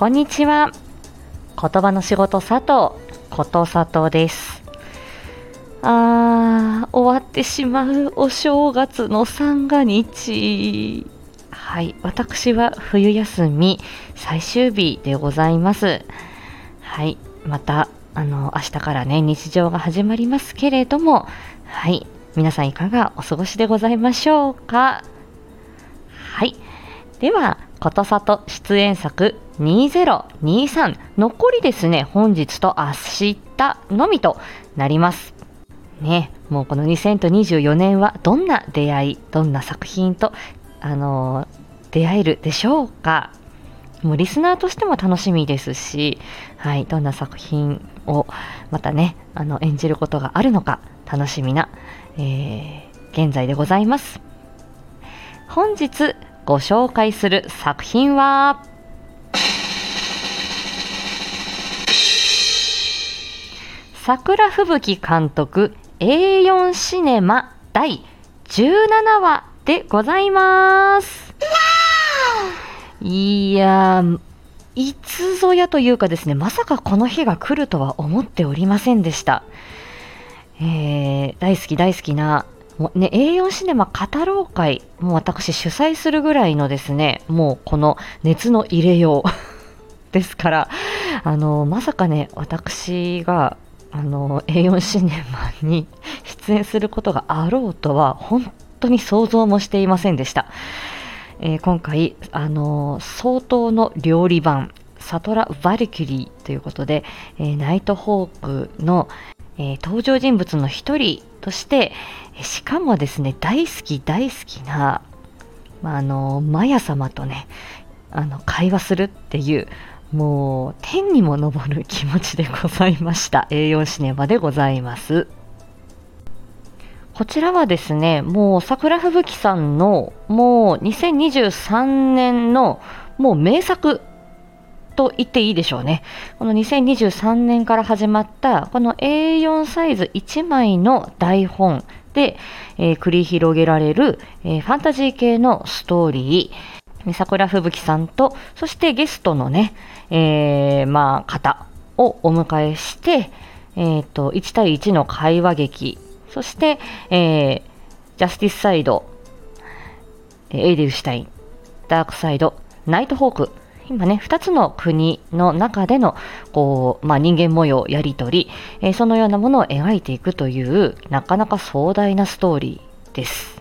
こんにちは。言葉の仕事佐藤、こと佐藤です。あー、終わってしまうお正月の三が日。はい、私は冬休み最終日でございます。はい、また、あの、明日からね、日常が始まりますけれども、はい、皆さんいかがお過ごしでございましょうか？では、ことさと出演作2023残りですね、本日と明日のみとなります。ね、もうこの2024年はどんな出会い、どんな作品と、あのー出会えるでしょうかもうリスナーとしても楽しみですし、はい、どんな作品をまたね、あの演じることがあるのか楽しみな、えー現在でございます。本日ご紹介する作品は、桜吹雪監督 A4 シネマ第17話でございます。いやー、いつぞやというかですね、まさかこの日が来るとは思っておりませんでした。えー大好き大好きな、ね、A4 シネマ語ろう会、もう私主催するぐらいのですね、もうこの熱の入れよう ですから、あの、まさかね、私が、あの、A4 シネマに 出演することがあろうとは、本当に想像もしていませんでした。えー今回、あの相当の料理版、サトラ・バリキュリーということで、えーナイトホークの、えー登場人物の一人として、えしかもですね、大好き大好きな、まあ、あのマヤ様とね、あの会話するっていう、もう天にも昇る気持ちでございました。A4 シネマでございます。こちらはですね、もう桜吹雪さんのもう2023年のもう名作と言っていいでしょうね。この2023年から始まったこの A4 サイズ1枚の台本で、えー繰り広げられる、えーファンタジー系のストーリー、桜吹雪さんと、そしてゲストのね、えーまあ、方をお迎えして、えっ、と、1対1の会話劇、そして、えージャスティスサイド、エイデルシュタイン、ダークサイド、ナイトホーク、今ね、2つの国の中での、こう、まあ、人間模様、やりとり、えーそのようなものを描いていくという、なかなか壮大なストーリーです。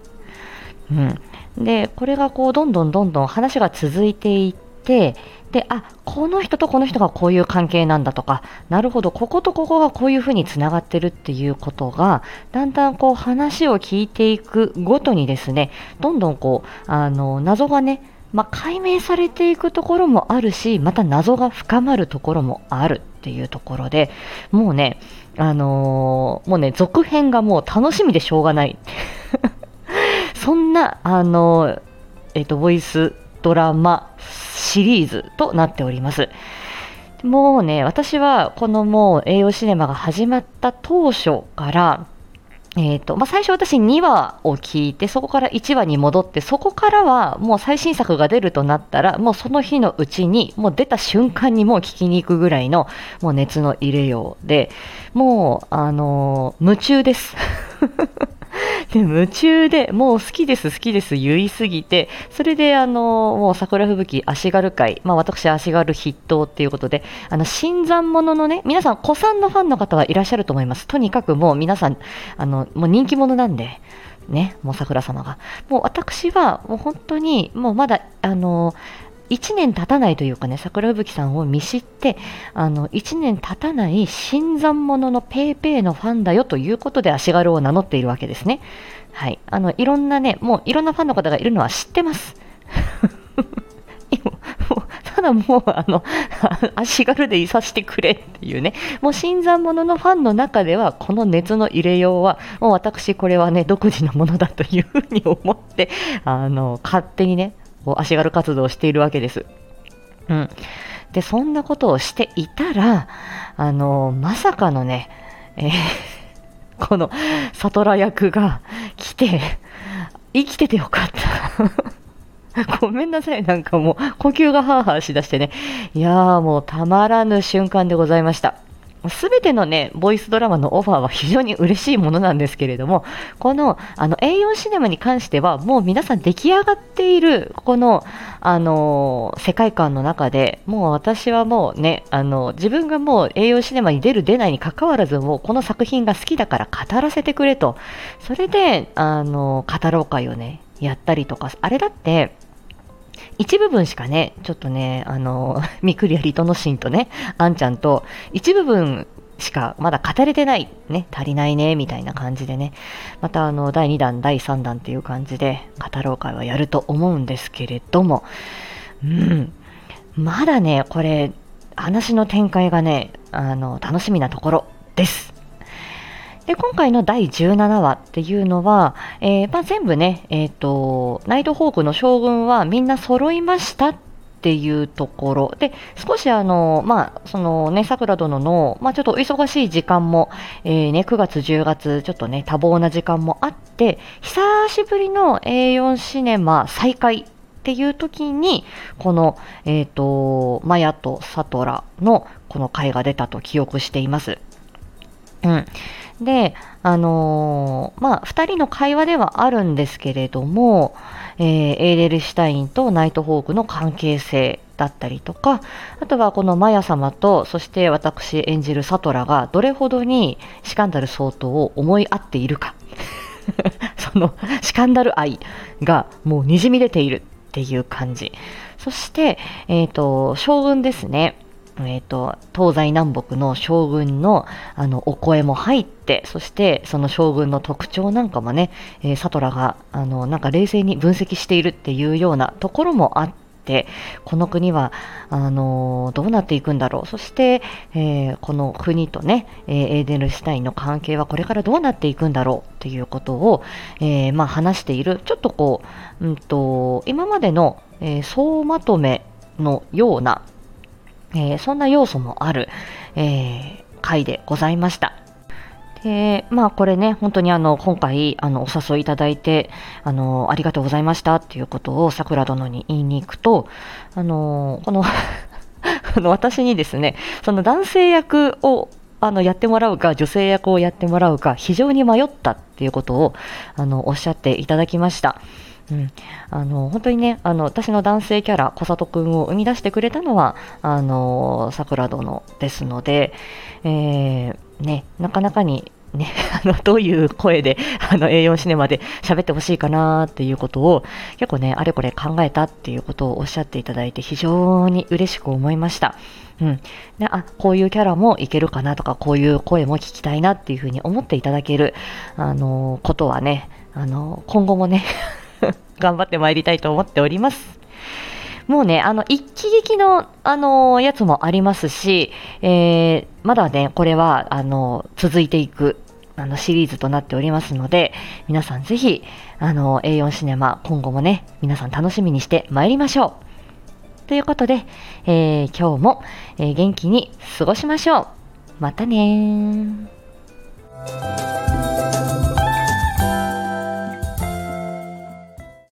うん。で、これがこう、どんどんどんどん話が続いていって、で、あ、この人とこの人がこういう関係なんだとか、なるほど、こことここがこういうふうにつながってるっていうことが、だんだんこう話を聞いていくごとにですね、どんどんこう、あの、謎がね、まあ、解明されていくところもあるし、また謎が深まるところもあるっていうところで、もうね、あのーもうね、続編がもう楽しみでしょうがない。そんな、あのーえっ、と、ボイスドラマシリーズとなっております。もうね、私はこのもう栄養シネマが始まった当初から、えーとまあ、最初私2話を聞いてそこから1話に戻ってそこからはもう最新作が出るとなったらもうその日のうちにもう出た瞬間にもう聞きに行くぐらいのもう熱の入れようでもうあのー夢中です。で 夢中でもう好きです好きです言いすぎてそれであのもう桜吹雪足軽会、まあ、私足軽筆頭っていうことであの新参者のね皆さん古参のファンの方はいらっしゃると思います。とにかくもう皆さんあのもう人気者なんでねもう桜様が。もう私はもう本当にもうまだあの1年経たないというかね、桜吹さんを見知って、あの、1年経たない新参者のペーペーのファンだよということで足軽を名乗っているわけですね。はい。あの、いろんなね、もういろんなファンの方がいるのは知ってます。ただもう、あの、足軽でいさせてくれっていうね、もう新参者のファンの中では、この熱の入れようは、もう私これはね、独自のものだというふうに思って、あの、勝手にね、足軽活動をしているわけです。うん。で、そんなことをしていたら、あの、まさかのね、えー この、サトラ役が来て、生きててよかった。ごめんなさい、なんかもう呼吸がハーハーしだしてね。いやーもうたまらぬ瞬間でございました。すべてのね、ボイスドラマのオファーは非常に嬉しいものなんですけれども、この、あの、A4 シネマに関しては、もう皆さん出来上がっている、この、あの世界観の中で、もう私はもうね、あの、自分がもう A4 シネマに出る出ないに関わらず、もうこの作品が好きだから語らせてくれと。それで、あの、語ろう会をね、やったりとか、あれだって、一部分しかね、ちょっとね、あの、みくりやりとのしんとね、あんちゃんと、一部分しかまだ語れてない、ね、足りないね、みたいな感じでね、またあの、第2弾、第3弾っていう感じで、語ろう会はやると思うんですけれども、うん、まだね、これ、話の展開がね、あの、楽しみなところです。で、今回の第17話っていうのは、えー、まあ、全部ね、え、ー、と、ナイトホークの将軍はみんな揃いましたっていうところで、少しあの、まあ、そのね、桜殿の、まあ、ちょっとお忙しい時間も、えー、ね、9月、10月、ちょっとね、多忙な時間もあって、久しぶりの A4 シネマ再開っていう時に、この、え、ー、と、マヤとサトラのこの回が出たと記憶しています。うん。で、あのー、まあ、二人の会話ではあるんですけれども、えー、エーデルシュタインとナイトホークの関係性だったりとか、あとはこのマヤ様と、そして私演じるサトラがどれほどにシカンダル相当を思い合っているか。そのシカンダル愛がもう滲み出ているっていう感じ。そして、えっ、ー、と、将軍ですね。えーと、東西南北の将軍のあのお声も入って、そしてその将軍の特徴なんかもね、えー、サトラがあのなんか冷静に分析しているっていうようなところもあって、この国はあのどうなっていくんだろう、そして、えー、この国とね、えー、エーデルシュタインの関係はこれからどうなっていくんだろうっていうことを、えまあ、話している、ちょっとこう、うんと、今までの、え総まとめのようなえー、そんな要素もある、えー、回でございました。で、まあこれね、本当にあの、今回、あの、お誘いいただいて、あの、ありがとうございましたっていうことを桜殿に言いに行くと、あの、この 私にですね、その男性役をあのやってもらうか、女性役をやってもらうか、非常に迷ったっていうことをあのおっしゃっていただきました。うん、あの本当にねあの私の男性キャラ小里くんを生み出してくれたのはあの桜殿ですので、えー、ね、なかなかにね、あのどういう声であの A4 シネマで喋ってほしいかなっていうことを結構ねあれこれ考えたっていうことをおっしゃっていただいて非常に嬉しく思いました。うん、であこういうキャラもいけるかなとかこういう声も聞きたいなっていうふうに思っていただけるあのことはねあの今後もね頑張ってまいりたいと思っております。もうね、あの、一気撃の、あのやつもありますし、えー、まだね、これは、あの、続いていく、あの、シリーズとなっておりますので、皆さんぜひ、あの、A4 シネマ、今後もね、皆さん楽しみにしてまいりましょう。ということで、え、今日も、え、元気に過ごしましょう。またね。